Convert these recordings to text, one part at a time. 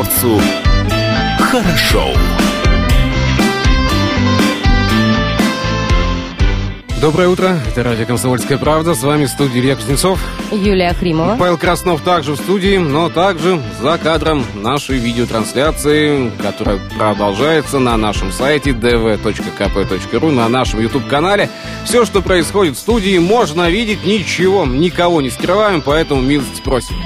комсомольцу хорошо. Доброе утро, это радио «Комсомольская правда», с вами в студии Илья Кузнецов. Юлия Хримова. Павел Краснов также в студии, но также за кадром нашей видеотрансляции, которая продолжается на нашем сайте dv.kp.ru, на нашем YouTube-канале. Все, что происходит в студии, можно видеть, ничего, никого не скрываем, поэтому милости просим.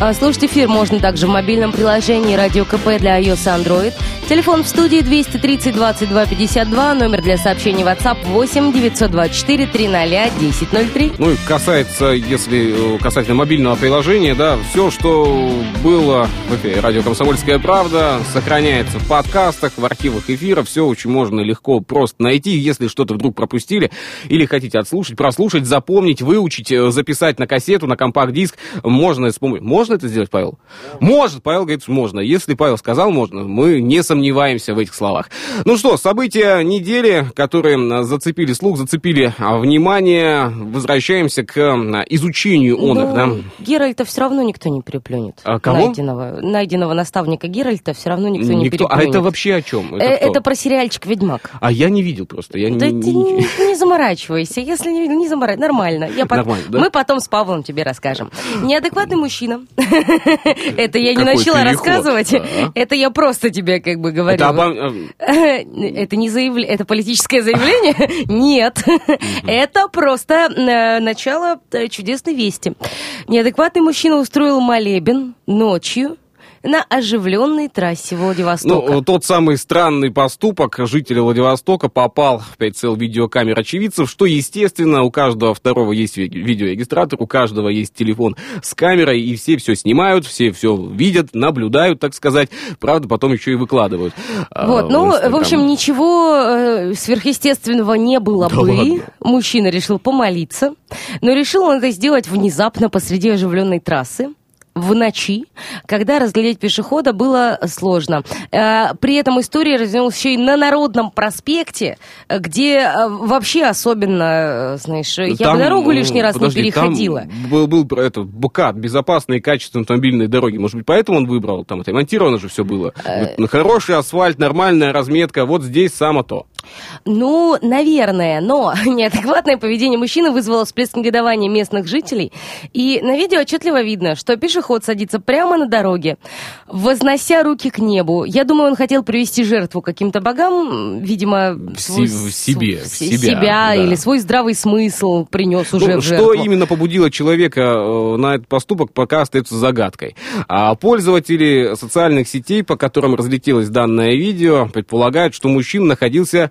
А, слушать эфир можно также в мобильном приложении «Радио КП» для iOS и Android. Телефон в студии 230 22 52, номер для сообщений WhatsApp 8 924 300 1003. Ну и касается, если э, касательно мобильного приложения, да, все, что было в эфире «Радио Комсомольская правда», сохраняется в подкастах, в архивах эфира, все очень можно легко просто найти, если что-то вдруг пропустили или хотите отслушать, прослушать, запомнить, выучить, э, записать на кассету, на компакт-диск, можно с помощью можно это сделать, Павел? Может, Павел говорит, что можно. Если Павел сказал можно, мы не сомневаемся в этих словах. Ну что, события недели, которые зацепили слух, зацепили а, внимание. Возвращаемся к а, изучению он их, да? Ну, Геральта все равно никто не переплюнет. А кого? Найденного, найденного наставника Геральта все равно никто, не Никто. А переплюнет. это вообще о чем? Э, Это, кто? Это про сериальчик «Ведьмак». А я не видел просто. Я Да не, ты не- не, не заморачивайся. Если не видел, не заморачивайся. Нормально. Я пот- Нормально, да? Мы потом с Павлом тебе расскажем. Неадекватный мужчина. Это я не начала рассказывать. да. Это я просто тебе как бы говорю. Это обо- э, Это не заявление, это политическое заявление? Нет. Это просто э, начало э, чудесной вести. Неадекватный мужчина устроил молебен ночью на оживленной трассе Владивостока. Ну, тот самый странный поступок жителя Владивостока попал в прицел видеокамер очевидцев, что, естественно, у каждого второго есть ви- видеорегистратор, у каждого есть телефон с камерой, и все все снимают, все все видят, наблюдают, так сказать. Правда, потом еще и выкладывают. а, Вот, ну, Инстаграм. в общем, ничего э, сверхъестественного не было Да бы. ладно? Мужчина решил помолиться, но решил он это сделать внезапно посреди оживленной трассы в ночи, когда разглядеть пешехода было сложно. Э, При этом история развернулась еще и на Народном проспекте, э, где э, вообще особенно, знаешь, я бы Там, дорогу ну, лишний раз подожди, не переходила. Там был, был это, БКАТ, безопасные качественные автомобильные дороги. Может быть, поэтому он выбрал? Там отремонтировано же все было. Хороший асфальт, нормальная разметка. Вот здесь само то. Ну, наверное, но неадекватное поведение мужчины вызвало всплеск негодования местных жителей. И на видео отчетливо видно, что пешеход садится прямо на дороге, вознося руки к небу. Я думаю, он хотел привести жертву каким-то богам, видимо, В свой в себе, в себя, да. или свой здравый смысл принес уже Ну, в что жертву. именно побудило человека э, на этот поступок, пока остается загадкой. А пользователи социальных сетей, по которым разлетелось данное видео, предполагают, что мужчина находился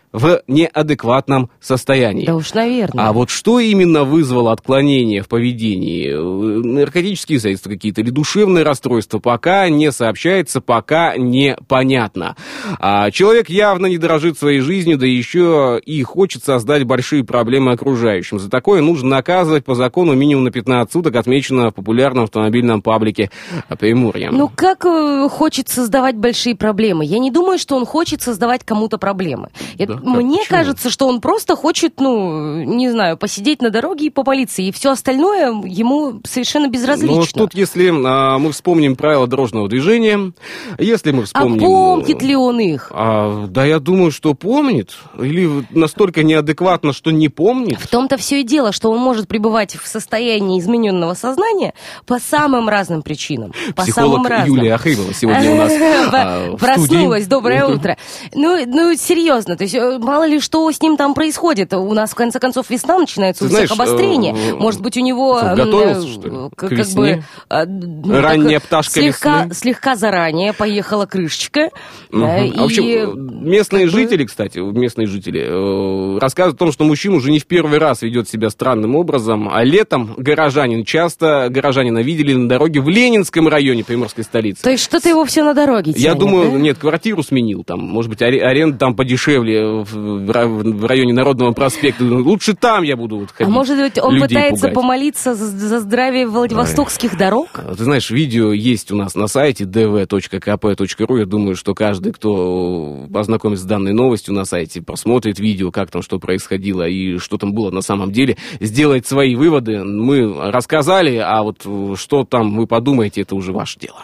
в неадекватном состоянии. Да уж, наверное. А вот что именно вызвало отклонение в поведении? Э, Наркотические средства какие-то или душевное расстройство? Пока не сообщается, пока непонятно. А человек явно не дорожит своей жизнью, да еще и хочет создать большие проблемы окружающим. За такое нужно наказывать по закону минимум на 15 суток, отмечено в популярном автомобильном паблике Приморья. Ну, как э, хочет создавать большие проблемы? Я не думаю, что он хочет создавать кому-то проблемы. Да? Как? Мне Почему? кажется, что он просто хочет, ну, не знаю, посидеть на дороге и по полиции, и все остальное ему совершенно безразлично. Ну, тут, если а, мы вспомним правила дорожного движения, если мы а вспомним... помнит ли он их? А, да я думаю, что помнит. Или настолько неадекватно, что не помнит. В том-то все и дело, что он может пребывать в состоянии измененного сознания по самым разным причинам. По самым Психолог разным. Юлия Ахримова сегодня у нас а, Проснулась, доброе утро. Ну, ну, серьезно, то есть э, мало ли что с ним там происходит. У нас, в конце концов, весна начинается, Ты у всех знаешь, обострение. э, Может быть, у него... готовился, э, что ли, к- как весне? бы, э, ну, Ранняя так, пташка слегка, весны. слегка заранее поехала крышечка. Мгм. э, А в общем, и, э, местные как бы- жители, кстати, местные жители, э, рассказывают о том, что мужчина уже не в первый раз ведет себя странным образом, а летом горожанин, часто горожанина видели на дороге в Ленинском районе приморской столицы. То есть что-то его все на дороге Я тянет, думаю, да? нет, квартиру сменил там, может быть, аре- аренда там подешевле в, в ра- в районе Народного проспекта. Лучше там я буду вот А ходить. может быть, он пытается пугать. помолиться за, здравие Владивостокских дорог? А, Ты знаешь, видео есть у нас на сайте dv.kp.ru. Я думаю, что каждый, кто познакомится с данной новостью на сайте, посмотрит видео, как там что происходило и что там было на самом деле, сделает свои выводы. Мы рассказали, а вот что там вы подумаете, это уже ваше дело.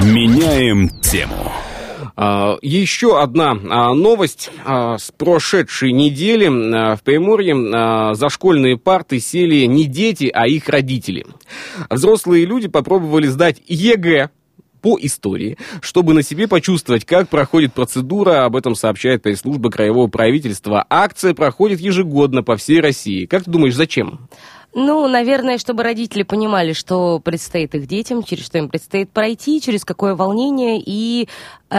Меняем тему. А, Еще одна а, новость а, с прошедшей недели. В Приморье за школьные парты сели не дети, а их родители. Взрослые люди попробовали сдать ЕГЭ по истории, чтобы на себе почувствовать, как проходит процедура. Об этом сообщает пресс-служба Краевого правительства. Акция проходит ежегодно по всей России. Как ты думаешь, зачем? Ну, наверное, чтобы родители понимали, что предстоит их детям, через что им предстоит пройти, через какое волнение. И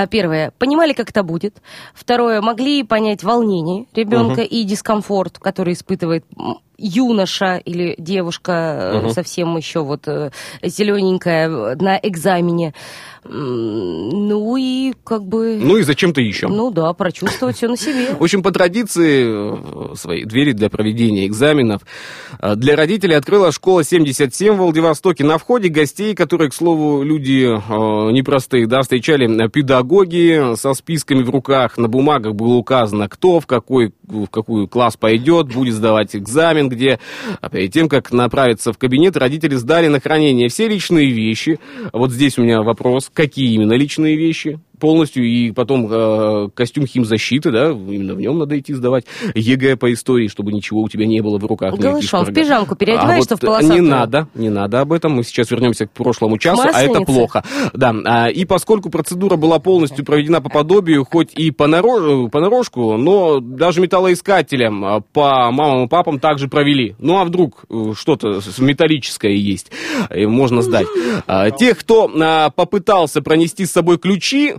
первое, понимали, как это будет. Второе, могли понять волнение ребенка и дискомфорт, который испытывает юноша или девушка э, Мгм. совсем еще вот э, зелененькая на экзамене. Ну и как бы... Ну и зачем-то еще. Ну да, прочувствовать все на себе. В общем, по традиции э, своей двери для проведения экзаменов э, для родителей открыла школа 77 в Владивостоке. На входе гостей, которые, к слову, люди э, непростые, да, встречали э, педагоги со списками в руках. На бумагах было указано, кто в какой в какую класс пойдет, будет сдавать экзамен, где а перед тем, как направиться в кабинет, родители сдали на хранение все личные вещи. Вот здесь у меня вопрос, какие именно личные вещи? Полностью, и потом э, костюм химзащиты, да, именно в нем надо идти сдавать, ЕГЭ по истории, чтобы ничего у тебя не было в руках. Голышом, в пижамку переодеваешься а в вот полосатую? Не надо, не надо об этом, мы сейчас вернемся к прошлому часу, а это Масленица? плохо. Да, а, и поскольку процедура была полностью проведена по подобию, хоть и понарошку, но даже металлоискателям а, по мамам и папам также провели. Ну а вдруг э, что-то металлическое есть, э, можно сдать. А, Тех, кто попытался пронести с собой ключи,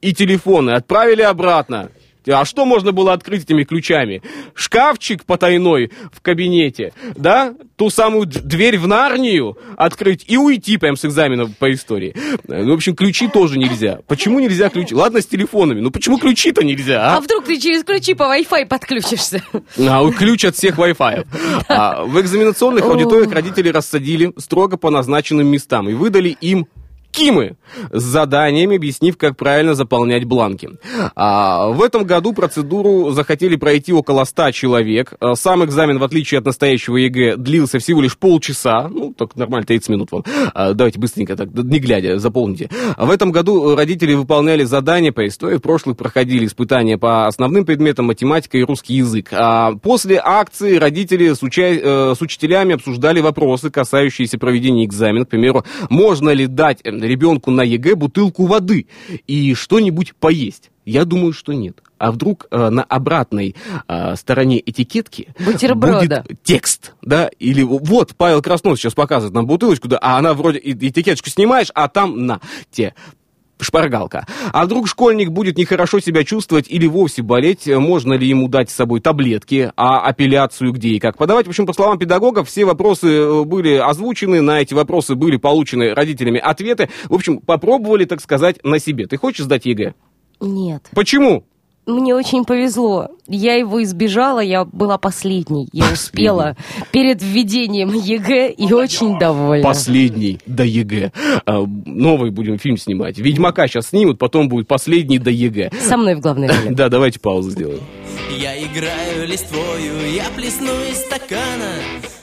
и телефоны отправили обратно. А что можно было открыть этими ключами? Шкафчик потайной в кабинете, да? Ту самую дверь в Нарнию открыть и уйти прям с экзамена по истории. Ну, в общем, ключи тоже нельзя. Почему нельзя ключи? Ладно, с телефонами, ну почему ключи-то нельзя, А а? вдруг ты через ключи по Wi-Fi подключишься? А, ключ от всех Wi-Fi. А, в экзаменационных аудиториях родители рассадили строго по назначенным местам и выдали им КИМы с заданиями, объяснив, как правильно заполнять бланки. А, в этом году процедуру захотели пройти около 100 человек. А, Сам экзамен, в отличие от настоящего ЕГЭ, длился всего лишь полчаса. Ну, так нормально, 30 минут вам. А, давайте быстренько, так, не глядя, заполните. А в этом году родители выполняли задания по истории. В прошлых проходили испытания по основным предметам математика и русский язык. А после акции родители с, уча- э, с учителями обсуждали вопросы, касающиеся проведения экзамена. К примеру, можно ли дать э, ребенку на ЕГЭ бутылку воды и что-нибудь поесть? Я думаю, что нет. А вдруг э, на обратной э, стороне этикетки Бутерброда. будет текст, да? Или вот Павел Краснов сейчас показывает нам бутылочку, да, а она вроде этикеточку снимаешь, а там на те шпаргалка. А вдруг школьник будет нехорошо себя чувствовать или вовсе болеть, э, можно ли ему дать с собой таблетки, а апелляцию где и как подавать. В общем, по словам педагогов, все вопросы э, были озвучены, на эти вопросы были получены родителями ответы. В общем, попробовали, так сказать, на себе. Ты хочешь сдать ЕГЭ? Нет. Почему? Мне очень повезло. Я его избежала, я была последней. Я успела перед введением ЕГЭ и очень довольна. Последний до ЕГЭ. А, Новый будем фильм снимать. Ведьмака сейчас снимут, потом будет последний до ЕГЭ. Со мной в главной роли. Да, давайте паузу сделаем. Я играю листвою, я плесну из стакана.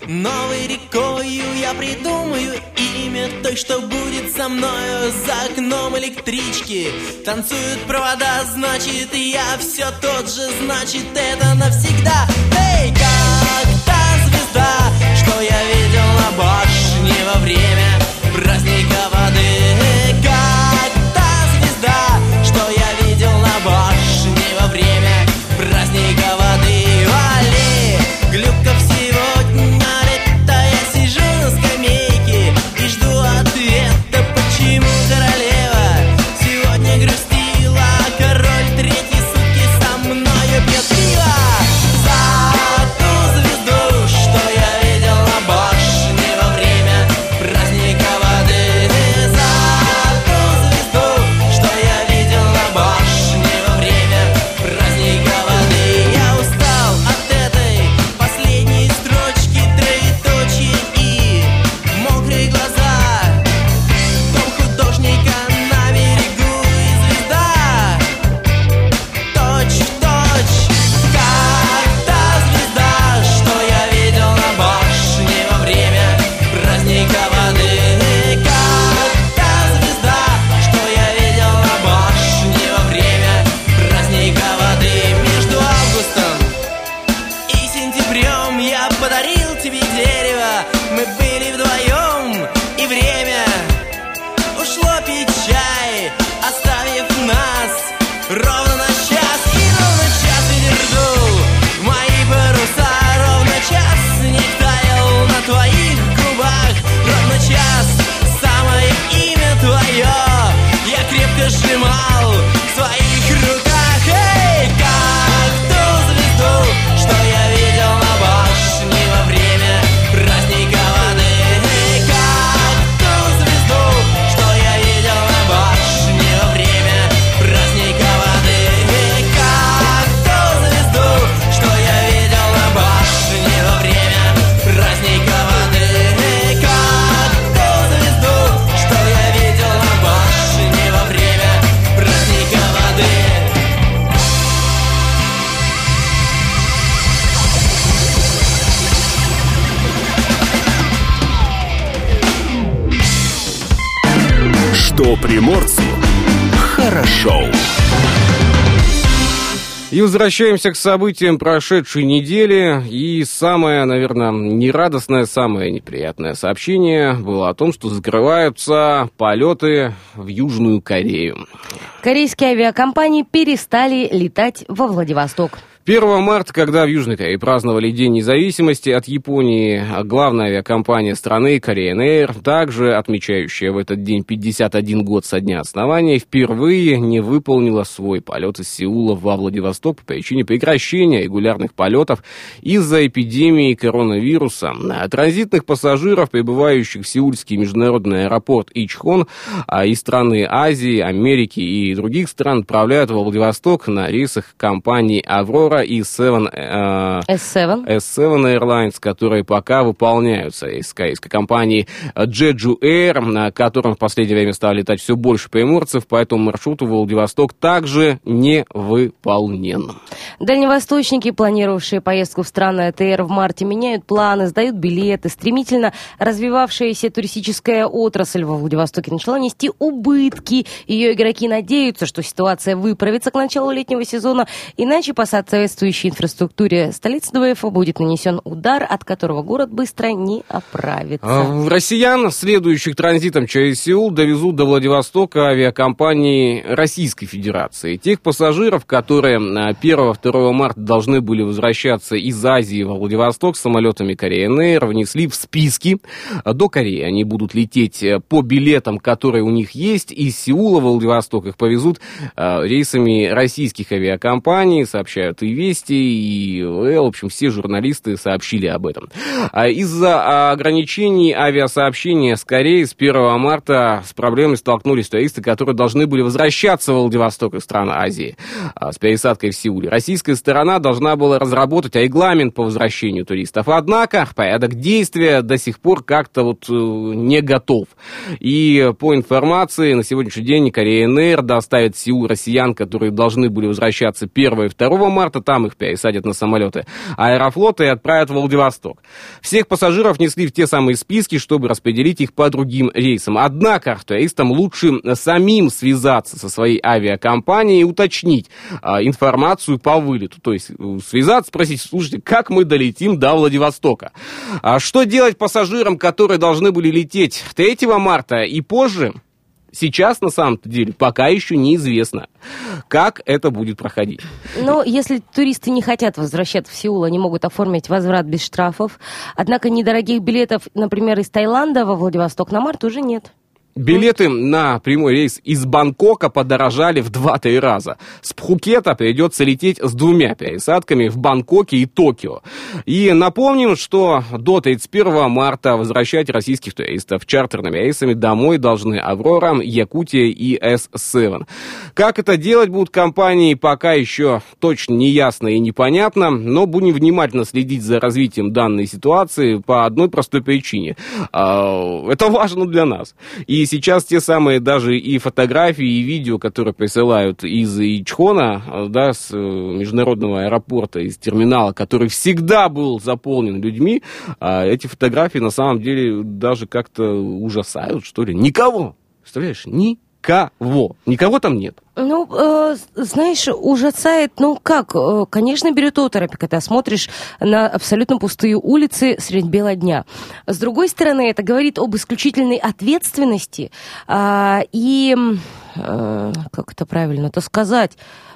Новой рекою я придумаю имя той, что будет со мною За окном электрички. Танцуют провода Значит, я все тот же, значит, это навсегда. Эй, как та звезда, что я видел на башне во время праздника on that shelf. Возвращаемся к событиям прошедшей недели. И самое, наверное, нерадостное, самое неприятное сообщение было о том, что закрываются полеты в Южную Корею. Корейские авиакомпании перестали летать во Владивосток. 1 марта, когда в Южной Корее праздновали День независимости от Японии, главная авиакомпания страны Korean Air, также отмечающая в этот день 51 год со дня основания, впервые не выполнила свой полет из Сеула во Владивосток по причине прекращения регулярных полетов из-за эпидемии коронавируса. Транзитных пассажиров, прибывающих в Сеульский международный аэропорт Ичхон а, из страны Азии, Америки и других стран отправляют во Владивосток на рейсах компании «Аврора» Aurora и Seven, э, S7. S7 Airlines, которые пока выполняются из корейской компании Jeju Air, на котором в последнее время стало летать все больше приморцев, поэтому маршрут в Владивосток также не выполнен. Дальневосточники, планировавшие поездку в страны АТР в марте, меняют планы, сдают билеты. Стремительно развивавшаяся туристическая отрасль во Владивостоке начала нести убытки. Ее игроки надеются, что ситуация выправится к началу летнего сезона, иначе по соответствующей инфраструктуре столицы ДВФ будет нанесен удар, от которого город быстро не оправится. А, россиян, следующих транзитом через Сеул, довезут до Владивостока авиакомпании Российской Федерации. Тех пассажиров, которые 1-2 а, марта должны были возвращаться из Азии во Владивосток самолетами Korean Air, внесли в списки. До Кореи они будут лететь э, по билетам, которые у них есть. Из Сеула в Владивосток их повезут а, рейсами российских авиакомпаний, сообщают и Вести, и в общем, все журналисты сообщили об этом. Из-за ограничений авиасообщения с Кореей с 1 марта с проблемой столкнулись туристы, которые должны были возвращаться в Владивосток из стран Азии с пересадкой в Сеуле. Российская сторона должна была разработать регламент по возвращению туристов. Однако порядок действия до сих пор как-то вот э, не готов. И по информации, на сегодняшний день Корея НР доставит в Сеул россиян, которые должны были возвращаться 1 и 2 марта, там их пересадят на самолеты аэрофлота и отправят в Владивосток. Всех пассажиров несли в те самые списки, чтобы распределить их по другим рейсам. Однако туристам лучше самим связаться со своей авиакомпанией и уточнить а, информацию по вылету. То есть э, связаться, спросить, слушайте, как мы долетим до Владивостока? А что делать пассажирам, которые должны были лететь 3 марта и позже? Сейчас, на самом деле, пока еще неизвестно, как это будет проходить. Но если туристы не хотят возвращаться в Сеул, они могут оформить возврат без штрафов. Однако недорогих билетов, например, из Таиланда во Владивосток на март уже нет. Билеты на прямой рейс из Бангкока подорожали в 2-3 раза. С Пхукета придется лететь с двумя пересадками в Бангкоке и Токио. И напомним, что до 31 марта возвращать российских туристов чартерными рейсами домой должны Аврора, Якутия и С-7. Как это делать будут компании, пока еще точно не ясно и непонятно, но будем внимательно следить за развитием данной ситуации по одной простой причине. А, это важно для нас. И сейчас те самые даже и фотографии, и видео, которые присылают из Ичхона, да, с э, международного аэропорта, из терминала, который всегда был заполнен людьми, а эти фотографии на самом деле даже как-то ужасают, что ли. Никого! Представляешь, ни никого. Никого там нет. Ну, э, знаешь, ужасает, ну как, э, конечно, берет оторопь, когда смотришь на абсолютно пустые улицы средь бела дня. С другой стороны, это говорит об исключительной ответственности э, и, э, как это правильно-то сказать,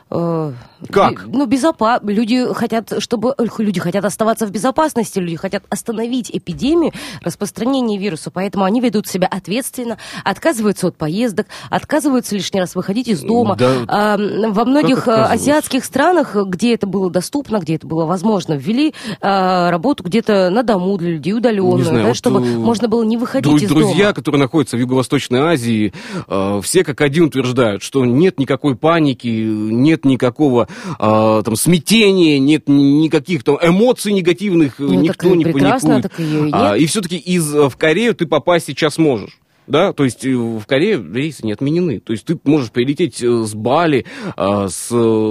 как? Ну, безопа... Люди хотят, чтобы... Люди хотят оставаться в безопасности, люди хотят остановить эпидемию распространения вируса, поэтому они ведут себя ответственно, отказываются от поездок, отказываются лишний раз выходить из дома. Да. Во многих э, азиатских странах, где это было доступно, где это было возможно, ввели а, работу где-то на дому для людей удаленную, знаю, да, вот чтобы можно было не выходить друз- из друзья, дома. Друзья, которые находятся в Юго-Восточной Азии, э, все как один утверждают, что нет никакой паники, нет нет никакого э, там смятения, нет никаких там эмоций негативных, ну, никто не паникует. Так и, нет. А, и все-таки из в Корею ты попасть сейчас можешь. Да, то есть э, в Корее рейсы не отменены. То есть ты можешь прилететь э, с Бали, э, с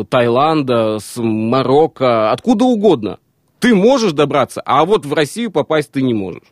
Таиланда, с Марокко, откуда угодно. Ты можешь добраться, а вот в Россию попасть ты не можешь.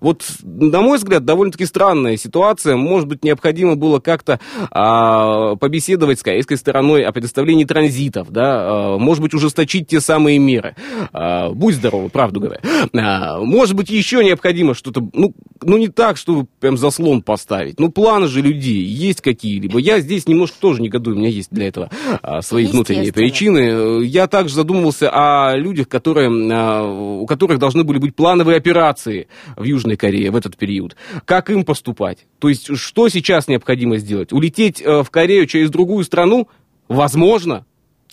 Вот, на мой взгляд, довольно-таки странная ситуация. Может быть, необходимо было как-то а, побеседовать с корейской стороной о предоставлении транзитов, да, а, может быть, ужесточить те самые меры. А, будь здоров, правду говоря. А, может быть, еще необходимо что-то, ну, ну, не так, чтобы прям заслон поставить. Ну, планы же людей есть какие-либо. Я здесь немножко тоже негодую, у меня есть для этого а, свои внутренние причины. Я также задумывался о людях, которые, а, у которых должны были быть плановые операции в Южной Корее в этот период. Как им поступать? То есть, что сейчас необходимо сделать? Улететь э, в Корею через другую страну? Возможно.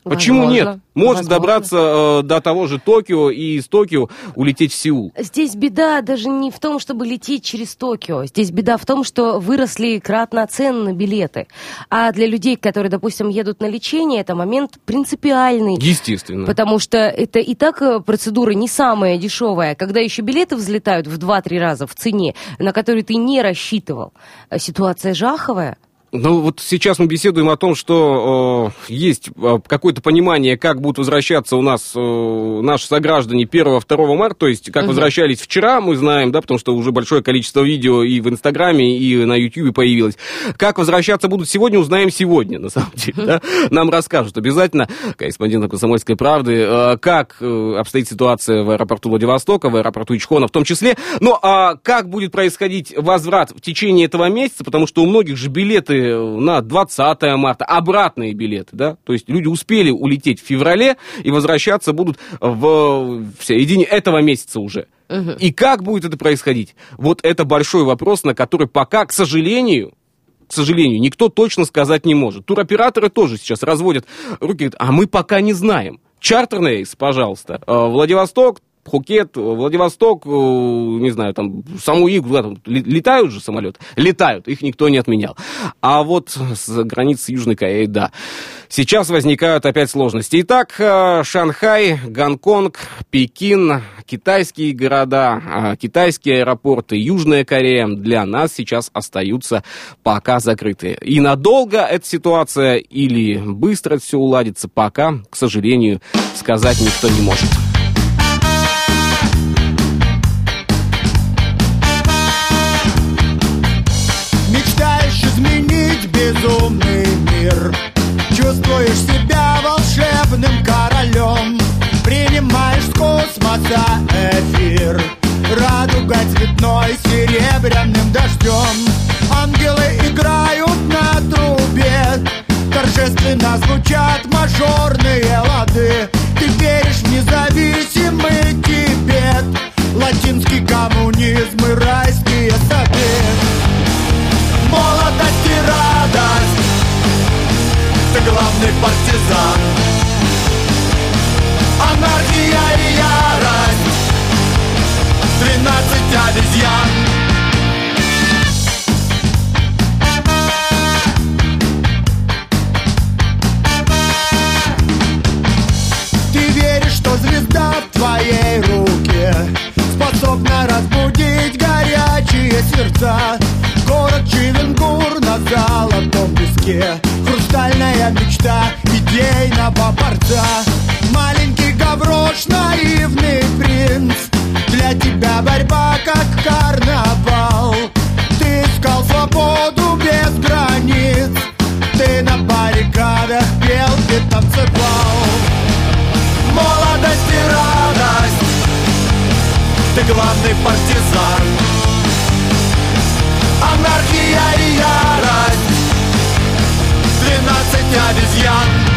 Почему Возможно. нет? Может Возможно. добраться э, до того же Токио и из Токио улететь в Сеул. Здесь беда даже не в том, чтобы лететь через Токио. Здесь беда в том, что выросли кратно цены на билеты. А для людей, которые, допустим, едут на лечение, это момент принципиальный. Естественно. Потому что это и так э, процедура не самая дешевая. Когда еще билеты взлетают в 2-3 раза в цене, на которые ты не рассчитывал, э, ситуация жаховая. Ну, вот сейчас мы беседуем о том, что э, есть э, какое-то понимание, как будут возвращаться у нас э, наши сограждане 1-2 марта, то есть как Мгм. возвращались вчера, мы знаем, да, потому что уже большое количество видео и в Инстаграме, и на Ютьюбе появилось. Как возвращаться будут сегодня, узнаем сегодня, на самом деле, да. Нам расскажут обязательно корреспондент «Комсомольской правды», э, как э, обстоит ситуация в аэропорту Владивостока, в аэропорту Ичхона в том числе. Ну, а как будет происходить возврат в течение этого месяца, потому что у многих же билеты на 20 марта, обратные билеты, да, то есть люди успели улететь в феврале и возвращаться будут в, в середине этого месяца уже. И как будет это происходить? Вот это большой вопрос, на который пока, к сожалению, к сожалению, никто точно сказать не может. Туроператоры тоже сейчас разводят руки, говорят, а мы пока не знаем. Чартерный рейс, пожалуйста. Э, Владивосток, Пхукет, Владивосток, э, не знаю, там, Самуи, куда там, ле- летают же самолеты? Летают, их никто не отменял. А вот с границы Южной Кореи, да. Сейчас возникают опять сложности. Итак, э, Шанхай, Гонконг, Пекин, китайские города, э, китайские аэропорты, Южная Корея для нас сейчас остаются пока закрыты. И надолго эта ситуация или быстро все уладится, пока, к сожалению, сказать никто не может. Чувствуешь себя волшебным королем. Принимаешь с космоса эфир. Радуга цветной серебряным дождем. Ангелы играют на трубе. Торжественно звучат мажорные лады. Ты веришь в независимый Тибет. Латинский коммунизм и райские Главный партизан. Анархия и ярость. Тринадцать обезьян. Звезда в твоей руке Способна разбудить горячие сердца? Город Чивенгур на золотом песке Хрустальная мечта идейного борца. Маленький гаврош, наивный принц. Для тебя борьба как карнавал. Ты искал свободу без границ. Ты на баррикадах пел, ты танцевал Молодость и радость. Ты главный партизан. Анархия обезьян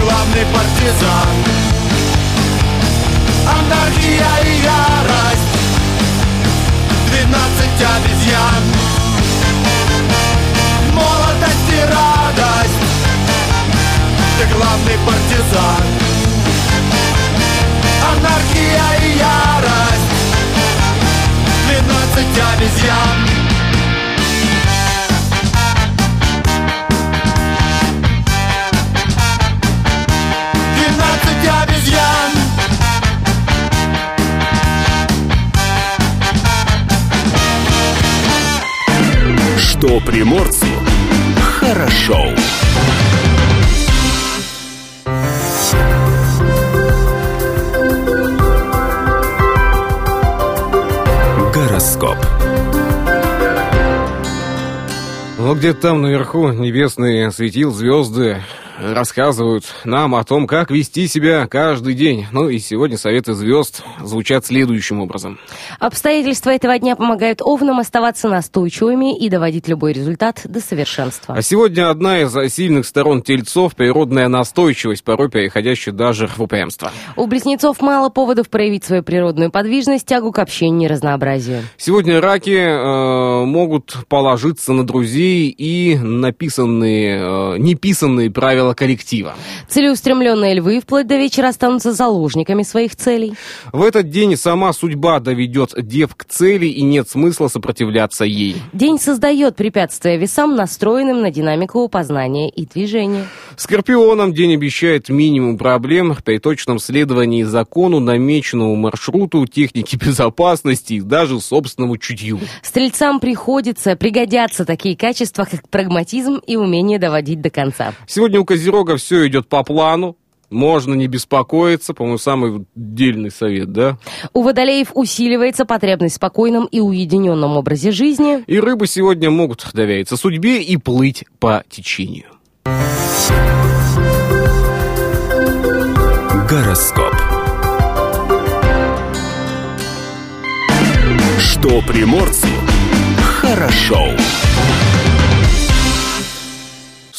главный партизан Анархия и ярость. Двенадцать обезьян. Молодость и радость. Ты главный партизан. Анархия и ярость. Двенадцать обезьян. Двенадцать обезьян. Что приморцу хорошо. Гороскоп. Ну, где-то там наверху небесные светил звезды рассказывают нам о том, как вести себя каждый день. Ну и сегодня советы звезд звучат следующим образом. Обстоятельства этого дня помогают овнам оставаться настойчивыми и доводить любой результат до совершенства. А сегодня одна из сильных сторон тельцов – природная настойчивость, порой переходящая даже в упрямство. У близнецов мало поводов проявить свою природную подвижность, тягу к общению и разнообразию. Сегодня раки э, могут положиться на друзей и написанные, э, неписанные правила коллектива. Целеустремленные львы вплоть до вечера останутся заложниками своих целей. В этот день сама судьба доведет дев к цели, и нет смысла сопротивляться ей. День создает препятствия весам, настроенным на динамику познания и движения. Скорпионам день обещает минимум проблем при точном следовании закону, намеченному маршруту, технике безопасности и даже собственному чутью. Стрельцам приходится, пригодятся такие качества, как прагматизм и умение доводить до конца. Сегодня у Козерога все идет по плану. Можно не беспокоиться, по-моему, самый дельный совет, да? У водолеев усиливается потребность в спокойном и уединенном образе жизни. И рыбы сегодня могут довериться судьбе и плыть по течению. Гороскоп. Что приморцу хорошо. В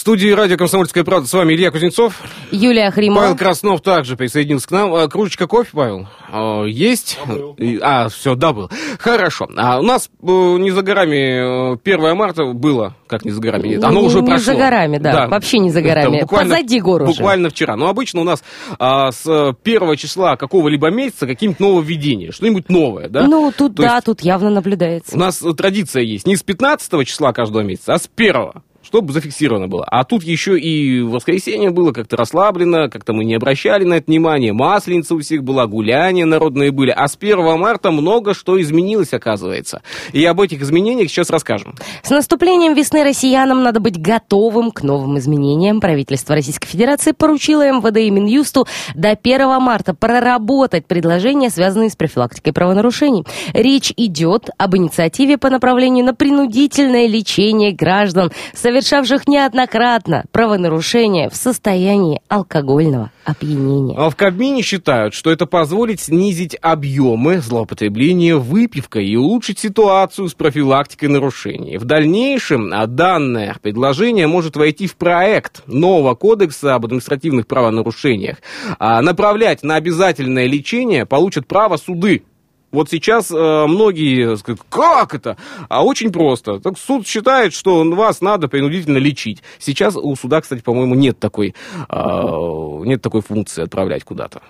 студии радио «Комсомольская правда» с вами Илья Кузнецов. Юлия Хримова. Павел Краснов также присоединился к нам. А, Кружечка кофе, Павел? А, Есть? И- А, все, да, был. Хорошо. А у нас э, не за горами э, 1 марта было. Как не за горами? Нет, оно Не- уже не прошло. за горами, да, вообще не за горами. Буквально- Позади гор уже. Буквально вчера. Но обычно у нас а, с первого числа какого-либо месяца какие-нибудь нововведения. Что-нибудь новое, да? Ну, тут То да, есть тут явно наблюдается. У нас э, традиция есть не с 15 числа каждого месяца, а с первого чтобы зафиксировано было. А тут еще и воскресенье было как-то расслаблено, как-то мы не обращали на это внимание. Масленица у всех была, гуляния народные были. А с 1 марта много что изменилось, оказывается. И об этих изменениях сейчас расскажем. С наступлением весны россиянам надо быть готовым к новым изменениям. Правительство Российской Федерации поручило МВД и Минюсту до 1 марта проработать предложения, связанные с профилактикой правонарушений. Речь идет об инициативе по направлению на принудительное лечение граждан, совершавших неоднократно правонарушения в состоянии алкогольного опьянения. А в Кабмине считают, что это позволит снизить объемы злоупотребления выпивкой и улучшить ситуацию с профилактикой нарушений. В дальнейшем а, данное предложение может войти в проект нового кодекса об административных правонарушениях. А направлять на обязательное лечение получат право суды. Вот сейчас э, многие скажут, как это? А очень просто. Так суд считает, что вас надо принудительно лечить. Сейчас у суда, кстати, по-моему, нет такой, э, нет такой функции отправлять куда-то.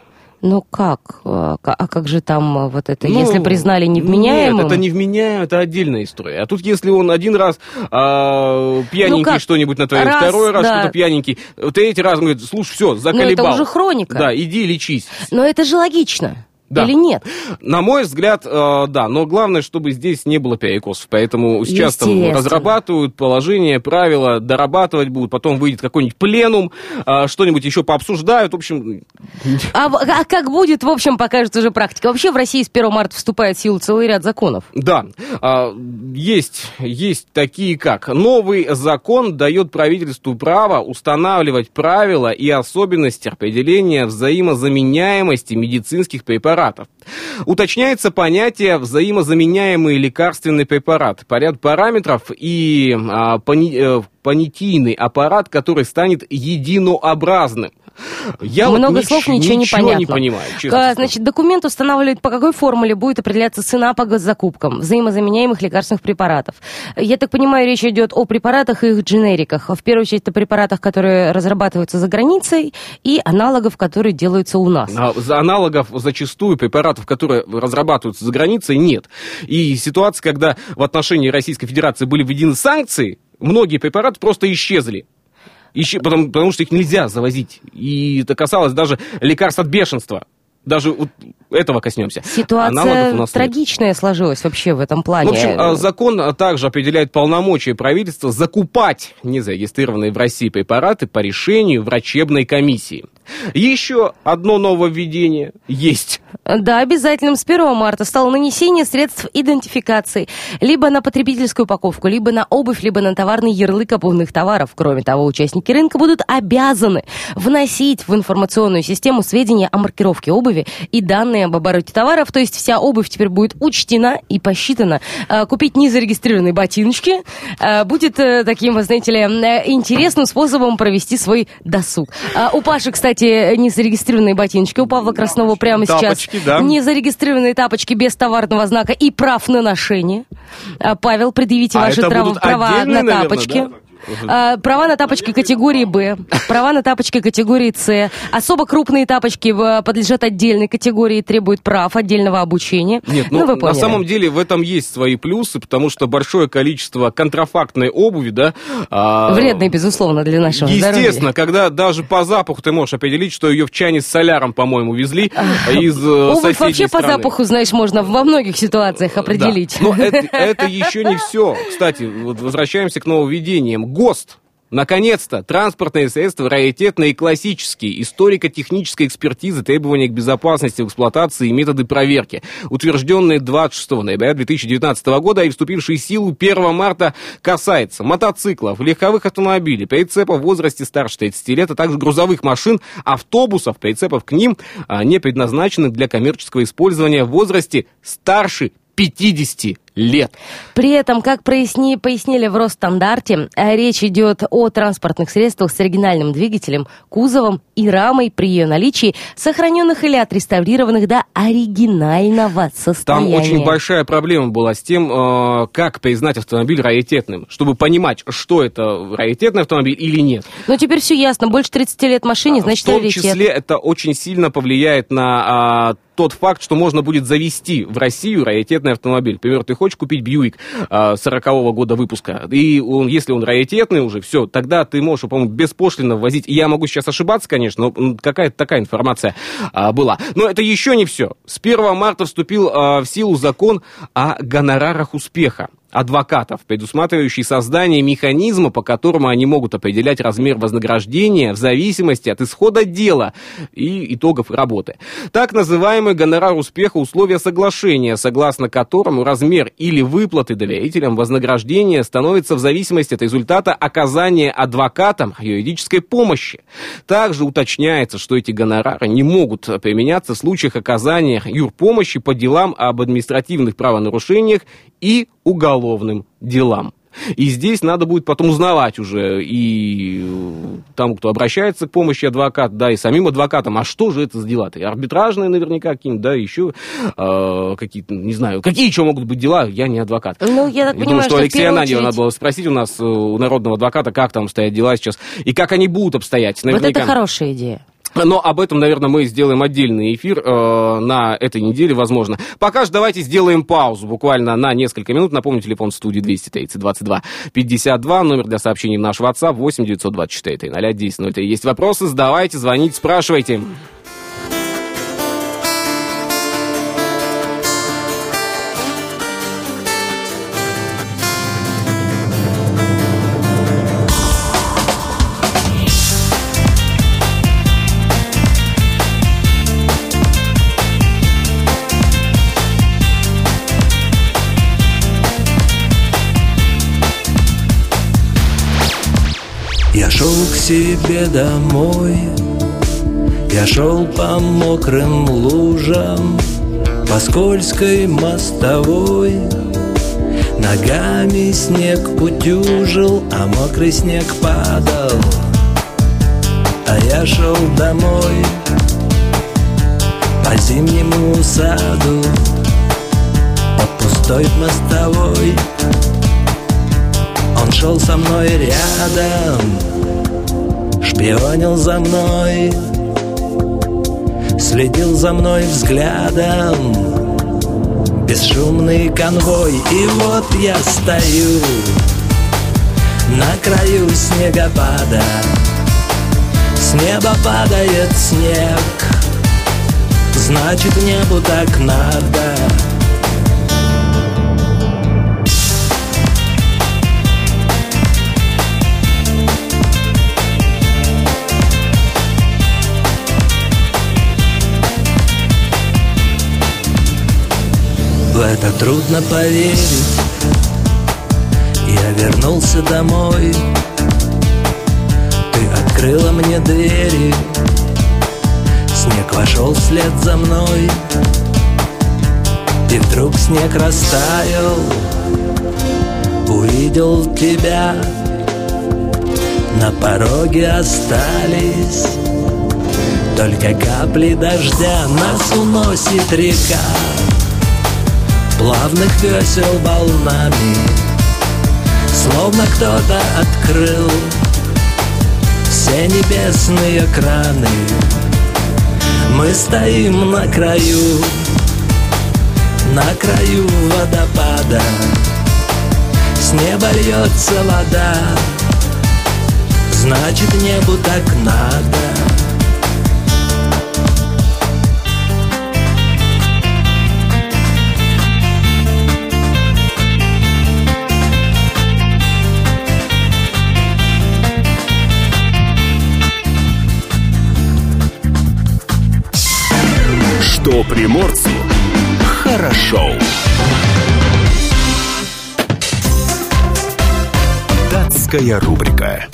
Ну как? А а как же там а, вот это, Ну, если признали невменяемым? Нет, это невменяемым, это отдельная история. А тут, если он один раз а, пьяненький Ну что-нибудь натворил, Раз, второй раз да. что-то пьяненький, третий раз он говорит, слушай, все, заколебал. уже хроника. Да, иди лечись. Но это же логично. Да. Или нет? На мой взгляд, э, да, но главное, чтобы здесь не было перекосов. Поэтому сейчас там разрабатывают положения, правила, дорабатывать будут, потом выйдет какой-нибудь пленум, э, что-нибудь еще пообсуждают. В общем, А, а как будет, в общем, покажет уже практика. Вообще в России с 1 марта вступает в силу целый ряд законов. Да, а, есть, есть такие как. Новый закон дает правительству право устанавливать правила и особенности определения взаимозаменяемости медицинских препаратов. Уточняется понятие взаимозаменяемые лекарственные препараты, поряд параметров и а, пони- э, понятийный аппарат, который станет единообразным. Я вот Много нич- слов, ничего, не понятно. не понимаю, честно А. Значит, документ устанавливает, по какой формуле будет определяться цена по госзакупкам взаимозаменяемых лекарственных препаратов. Я так понимаю, речь идет о препаратах и их дженериках. В первую очередь, это препаратах, которые разрабатываются за границей, и аналогов, которые делаются у нас. А за аналогов зачастую препаратов, которые разрабатываются за границей, нет. И ситуация, когда в отношении Российской Федерации были введены санкции, многие препараты просто исчезли. Исче- потому, потому что их нельзя завозить. И это касалось даже лекарств от бешенства. Даже вот этого коснемся. Ситуация нет. трагичная сложилась вообще в этом плане. В общем, а, закон а, также определяет полномочия правительства закупать незарегистрированные в России препараты по решению врачебной комиссии. Еще одно нововведение есть. Да, обязательным с 1 марта стало нанесение средств идентификации либо на потребительскую упаковку, либо на обувь, либо на товарный ярлык обувных товаров. Кроме того, участники рынка будут обязаны вносить в информационную систему сведения о маркировке обуви и данные об обороте товаров. То есть вся обувь теперь будет учтена и посчитана. А, Купить незарегистрированные ботиночки а, будет э, таким, знаете ли, э, интересным способом провести свой досуг. А, У Паши, кстати, незарегистрированные ботиночки, у Павла Краснова прямо сейчас Тапочки, да. незарегистрированные тапочки без товарного знака и прав на ношение. А, Павел, предъявите А ваши это трав- будут права на наверное, тапочки. да? А, Права на тапочки категории Б, права на тапочки категории С. Особо крупные тапочки э, подлежат отдельной категории требуют прав отдельного обучения. Нет, ну, вы на самом деле в этом есть свои плюсы, потому что большое количество контрафактной обуви, да... а, Вредный, безусловно, для нашего Естественно, здоровья. когда даже по запаху ты можешь определить, что ее в чане с соляром, по-моему, везли из э, Обувь вообще по страны. запаху, знаешь, можно во многих ситуациях определить. Да. Но это, это еще не все. Кстати, вот возвращаемся к нововведениям. ГОСТ. Наконец-то, транспортные средства раритетные и классические, историко-техническая экспертиза, требования к безопасности в эксплуатации и методы проверки, утвержденные 26 ноября 2019 года и вступившие в силу 1 марта, касается мотоциклов, легковых автомобилей, прицепов в возрасте старше 30 лет, а также грузовых машин, автобусов, прицепов к ним, а, не предназначенных для коммерческого использования в возрасте старше 50 лет. При этом, как проясни- пояснили в Росстандарте, э, речь идет о транспортных средствах с оригинальным двигателем, кузовом и рамой при ее наличии, сохраненных или отреставрированных до оригинального Там состояния. очень большая проблема была с тем, э, как признать автомобиль раритетным, чтобы понимать, что это раритетный автомобиль или нет. Но теперь все ясно. Больше 30 лет машине, значит, в том раритет. числе это очень сильно повлияет на а, тот факт, что можно будет завести в Россию раритетный автомобиль. Например, ты хочешь купить Бьюик а, 40-го года выпуска, и он, если он раритетный уже, все, тогда ты можешь, по-моему, беспошлино ввозить. Я могу сейчас ошибаться, конечно, но какая-то такая информация а, была. Но это еще не все. С 1 марта вступил а, в силу закон о гонорарах успеха адвокатов, предусматривающий создание механизма, по которому они могут определять размер вознаграждения в зависимости от исхода дела и итогов работы. Так называемый гонорар успеха условия соглашения, согласно которому размер или выплаты доверителям вознаграждения становится в зависимости от результата оказания адвокатам юридической помощи. Также уточняется, что эти гонорары не могут применяться в случаях оказания юрпомощи по делам об административных правонарушениях и уголовным делам. И здесь надо будет потом узнавать уже и э, тому, кто обращается к помощи адвоката, да, и самим адвокатам, а что же это за дела-то? И арбитражные наверняка какие-нибудь, да, еще э, какие-то, не знаю, какие еще могут быть дела, я не адвокат. Ну, я так думаю, понимаю, что что в Алексея Ананьева очередь- надо было спросить у нас, э, у народного адвоката, как там стоят дела сейчас, и как они будут обстоять. Вот Наверняка. это хорошая идея. Но об этом, наверное, мы сделаем отдельный эфир э, на этой неделе, возможно. Пока же давайте сделаем паузу буквально на несколько минут. Напомню, телефон студии 230 22 52, номер для сообщений в наш WhatsApp 8 924 300 10 03. Есть вопросы, задавайте, звоните, спрашивайте. Шел к себе домой. Я шел по мокрым лужам По скользкой мостовой. Ногами снег утюжил, а мокрый снег падал. А я шел домой По зимнему саду По пустой мостовой он шел со мной рядом, шпионил за мной, следил за мной взглядом. Бесшумный конвой, и вот я стою на краю снегопада. С неба падает снег, Значит, небу так надо. Это трудно поверить. Я вернулся домой. Ты открыла мне двери. Снег вошел вслед за мной. И вдруг снег растаял. Увидел тебя. На пороге остались Только капли дождя. Нас уносит река Плавных весел волнами Словно кто-то открыл Все небесные краны. Мы стоим на краю На краю водопада. С неба льется вода Значит небу так надо Что приморцу хорошо. Датская рубрика.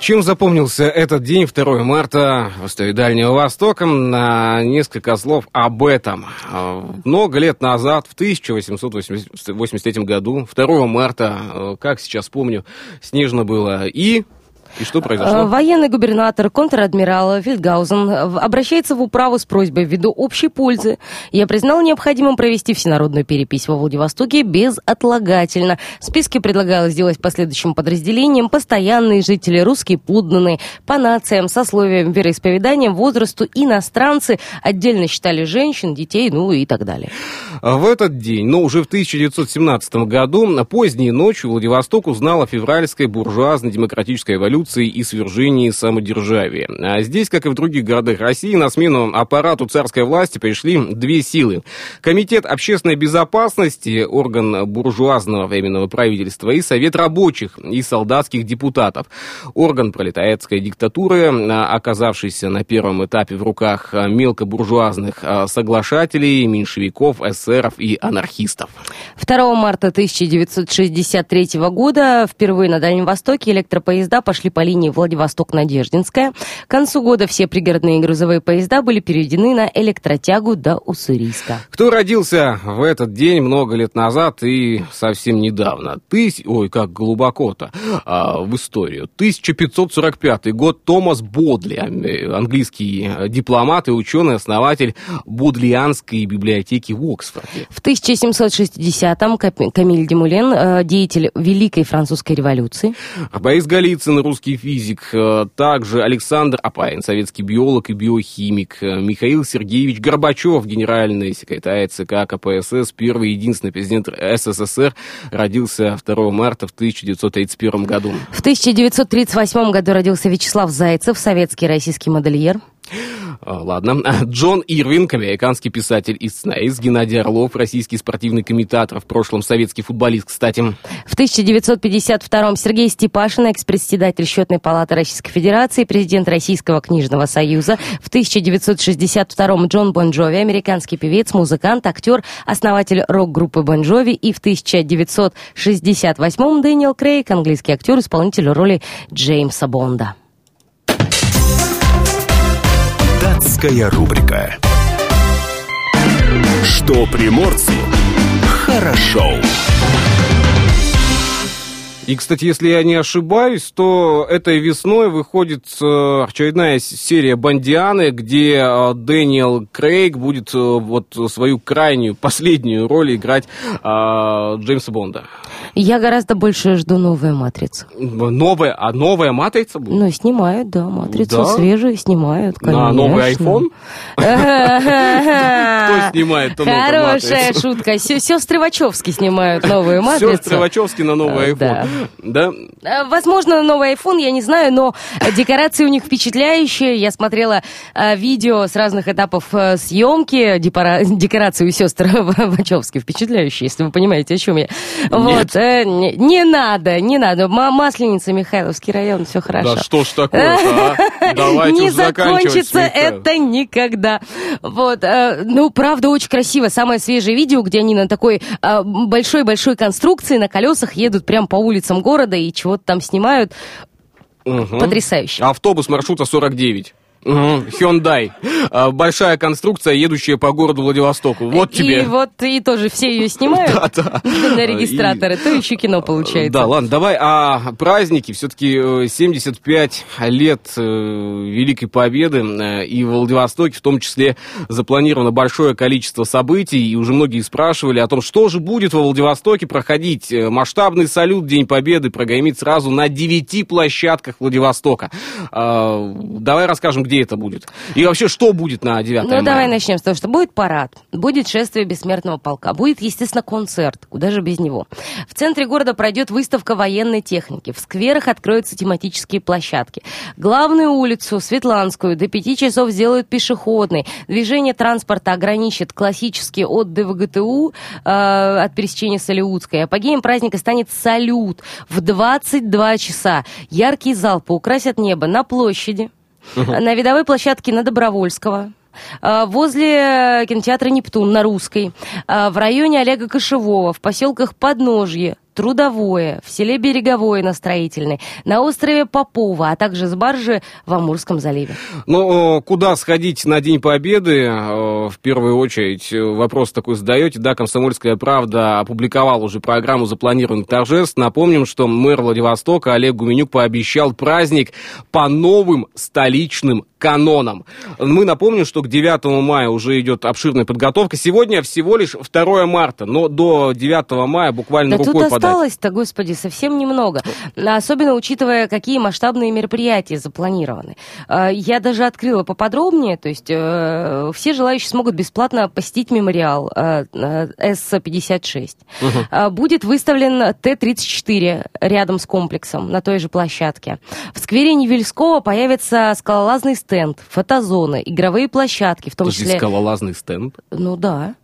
Чем запомнился этот день, 2 марта, в истории Дальнего Востока? На несколько слов об этом. А, Много лет назад, в 1883 году, 2 марта, э, как сейчас помню, снежно было. И... И что Э, произошло? Военный губернатор, контр-адмирал Фельдгаузен э, обращается в управу с просьбой ввиду общей пользы. Я признал необходимым провести всенародную перепись во Владивостоке безотлагательно. В списке предлагалось сделать последующим подразделениям постоянные жители, русские подданные, по нациям, сословиям, вероисповеданиям, возрасту, иностранцы. Отдельно считали женщин, детей, ну и так далее. В этот день, но уже в 1917 году, поздней ночью Владивосток узнал о февральской буржуазно-демократической эволюции и свержении самодержавия. А здесь, как и в других городах России, на смену аппарату царской власти пришли две силы. Комитет общественной безопасности, орган буржуазного временного правительства, и Совет рабочих и солдатских депутатов. Орган пролетариатской диктатуры, оказавшийся на первом этапе в руках мелкобуржуазных а, соглашателей, меньшевиков, эсеров и анархистов. 2 марта 1963 года впервые на Дальнем Востоке электропоезда пошли по линии Владивосток-Надеждинская. К концу года все пригородные грузовые поезда были переведены на электротягу до Уссурийска. Кто родился в этот день много лет назад и совсем недавно? Тыс... Ой, как глубоко-то а, в историю. 1545 год Томас Бодли, а, английский э, дипломат и ученый-основатель Бодлианской библиотеки в Оксфорде. В 1760-м Кап- Камиль Демулен, э, деятель Великой Французской революции. Борис Голицын, русский физик, э, также Александр Апарин, советский биолог и биохимик, э, Михаил Сергеевич Горбачев, генеральный секретарь ЦК КПСС, первый и единственный президент СССР, родился 2 марта в 1931 году. В 1938 году родился Вячеслав Зайцев, советский российский модельер. А, Ладно. Джон Ирвинг, американский писатель и сценарист, Геннадий Орлов, российский спортивный комментатор, в прошлом советский футболист, кстати. В 1952-м Сергей Степашин, экс-председатель Счетной палаты Российской Федерации, президент Российского книжного союза. В 1962-м Джон Бон Джови, американский певец, музыкант, актер, основатель рок-группы Бон Джови. И в 1968-м Дэниел Крейг, английский актер, исполнитель роли Джеймса Бонда. Датская рубрика. Что приморцу хорошо. И, кстати, если я не ошибаюсь, то этой весной выходит э, очередная серия Бандианы, где э, Дэниел Крейг будет э, вот свою крайнюю, последнюю роль играть э, Джеймса Бонда. Я гораздо больше жду новую «Матрицу». Новая, а новая матрица будет? Ну, снимают, да, «Матрицу» Да? свежую снимают, конечно. На новый iPhone? Кто снимает новую Хорошая шутка. Сестры Вачовски снимают новую «Матрицу». Сестры Вачовски на новый iPhone. Да. Э, Возможно, новый iPhone, я не знаю, но э, декорации у них впечатляющие. Я смотрела э, видео с разных этапов съемки. Декорации у сестер Вачовски впечатляющие, если вы понимаете, о чем я. Вот, не, не надо, не надо. Масленица, Михайловский район, все хорошо. Да что ж такое-то, а? Давайте не закончится это никогда. Вот, ну, правда, очень красиво. Самое свежее видео, где они на такой большой-большой конструкции на колесах едут прям по улицам города и чего-то там снимают. Мгм. Потрясающе. Автобус маршрута 49. Hyundai. А, Большая конструкция, едущая по городу Владивостоку. Вот тебе. И вот и тоже все ее снимают на регистраторы, то еще кино получается. Да, ладно, давай о празднике. Все-таки 75 лет э, Великой Победы, э, и в Владивостоке в том числе запланировано большое количество событий, и уже многие спрашивали о том, что же будет во Владивостоке проходить. Э, Масштабный салют День Победы прогремит сразу на девяти площадках Владивостока. А, Давай расскажем, где это будет. И вообще, что будет на 9 Ну, мая? давай начнем с того, что будет парад, будет шествие бессмертного полка, будет, естественно, концерт, куда же без него. В центре города пройдет выставка военной техники, в скверах откроются тематические площадки. Главную улицу, Светланскую, до пяти часов сделают пешеходной. Движение транспорта ограничит классически от ДВГТУ э, от пересечения с Алиутской. Апогеем праздника станет салют в 22 часа. Яркие залпы украсят небо на площади, на видовой площадке на Добровольского, а, возле кинотеатра «Нептун» на Русской, а, в районе Олега Кошевого, в поселках Подножье, Трудовое, в селе Береговое на Строительной, на острове Попова, а также с баржи в Амурском заливе. Ну, э, куда сходить на День Победы, э, в первую очередь, э, вопрос такой задаете. Да, «Комсомольская правда» опубликовала уже программу запланированных торжеств. Напомним, что мэр Владивостока Олег Гуменюк пообещал праздник по новым столичным канонам. Мы напомним, что к 9 мая уже идет обширная подготовка. Сегодня всего лишь 2 марта, но до 9 мая буквально Да рукой подать. Осталось-то, господи, совсем немного. Особенно учитывая, какие масштабные мероприятия запланированы. А, Я даже открыла поподробнее, то есть э, все желающие смогут бесплатно посетить мемориал э, э, С-56. А, Будет выставлен Т-34 рядом с комплексом на той же площадке. В сквере Невельского появится скалолазный стенд, фотозоны, игровые площадки, в том Подожди, числе... скалолазный стенд. Ну да.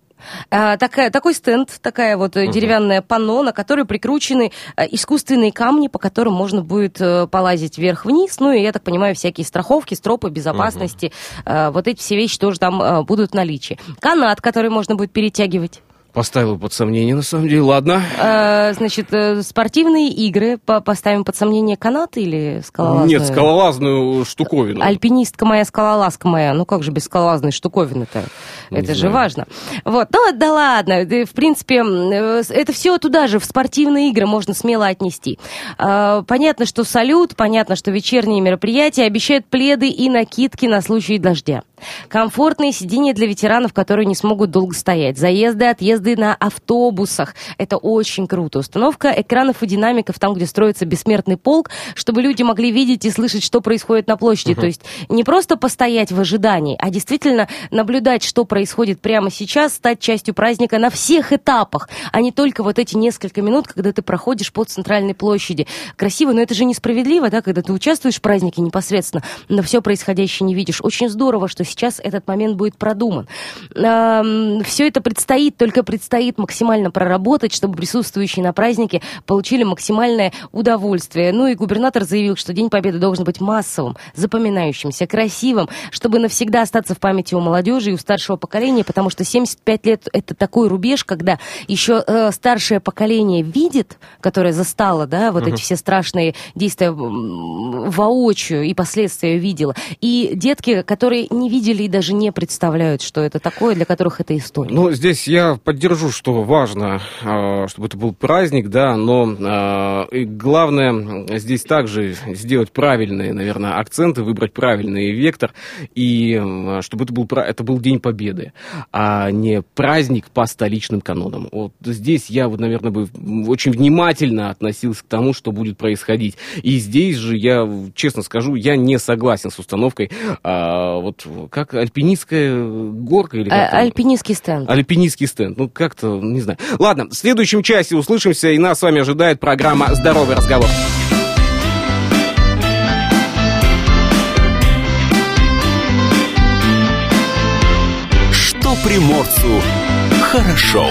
А, такая, такой стенд, такая вот э, деревянное панно, на которой прикручены э, искусственные камни, по которым можно будет э, полазить вверх-вниз. Ну и, я так понимаю, всякие страховки, стропы безопасности. Э, вот эти все вещи тоже там будут в наличии. Канат, который можно будет перетягивать. Поставил под сомнение, на самом деле. Ладно. Э, значит, э, спортивные игры. По- Поставим под сомнение канат или скалолазную? Нет, скалолазную штуковину. Альпинистка моя, скалолазка моя. Ну как же без скалолазной штуковины-то? Не это же знаю. важно. Вот, ну да ладно, да, в принципе, э, это все туда же, в спортивные игры можно смело отнести. А, Понятно, что салют, понятно, что вечерние мероприятия обещают пледы и накидки на случай дождя. Комфортные сиденья для ветеранов, которые не смогут долго стоять. Заезды, отъезды на автобусах. Это очень круто. Установка экранов и динамиков там, где строится бессмертный полк, чтобы люди могли видеть и слышать, что происходит на площади. То есть не просто постоять в ожидании, а действительно наблюдать, что происходит прямо сейчас, стать частью праздника на всех этапах, а не только вот эти несколько минут, когда ты проходишь по центральной площади. Красиво, но это же несправедливо, да, когда ты участвуешь в празднике непосредственно, но все происходящее не видишь. Очень здорово, что сейчас этот момент будет продуман. Все это предстоит, только предстоит максимально проработать, чтобы присутствующие на празднике получили максимальное удовольствие. Ну и губернатор заявил, что День Победы должен быть массовым, запоминающимся, красивым, чтобы навсегда остаться в памяти у молодежи и у старшего поколения, потому что 75 лет это такой рубеж, когда еще э, старшее поколение видит, которое застало, да, вот эти все страшные действия воочию и последствия видела, и детки, которые не видели и даже не представляют, что это такое, для которых это история. Ну, здесь я поддержу, что важно, э, чтобы это был праздник, да, но и главное здесь также сделать правильные, наверное, акценты, выбрать правильный вектор, и чтобы это был, это был День Победы, а не праздник по столичным канонам. Вот здесь я, вот, наверное, бы очень внимательно относился к тому, что будет происходить. И здесь же я, честно скажу, я не согласен с установкой а, вот как альпинистская горка или А- как там? Альпинистский стенд. Альпинистский стенд. Ну, как-то, не знаю. Ладно, в следующем часе услышимся, и нас с вами ожидает программа «Здоровый разговор». Что приморцу хорошо.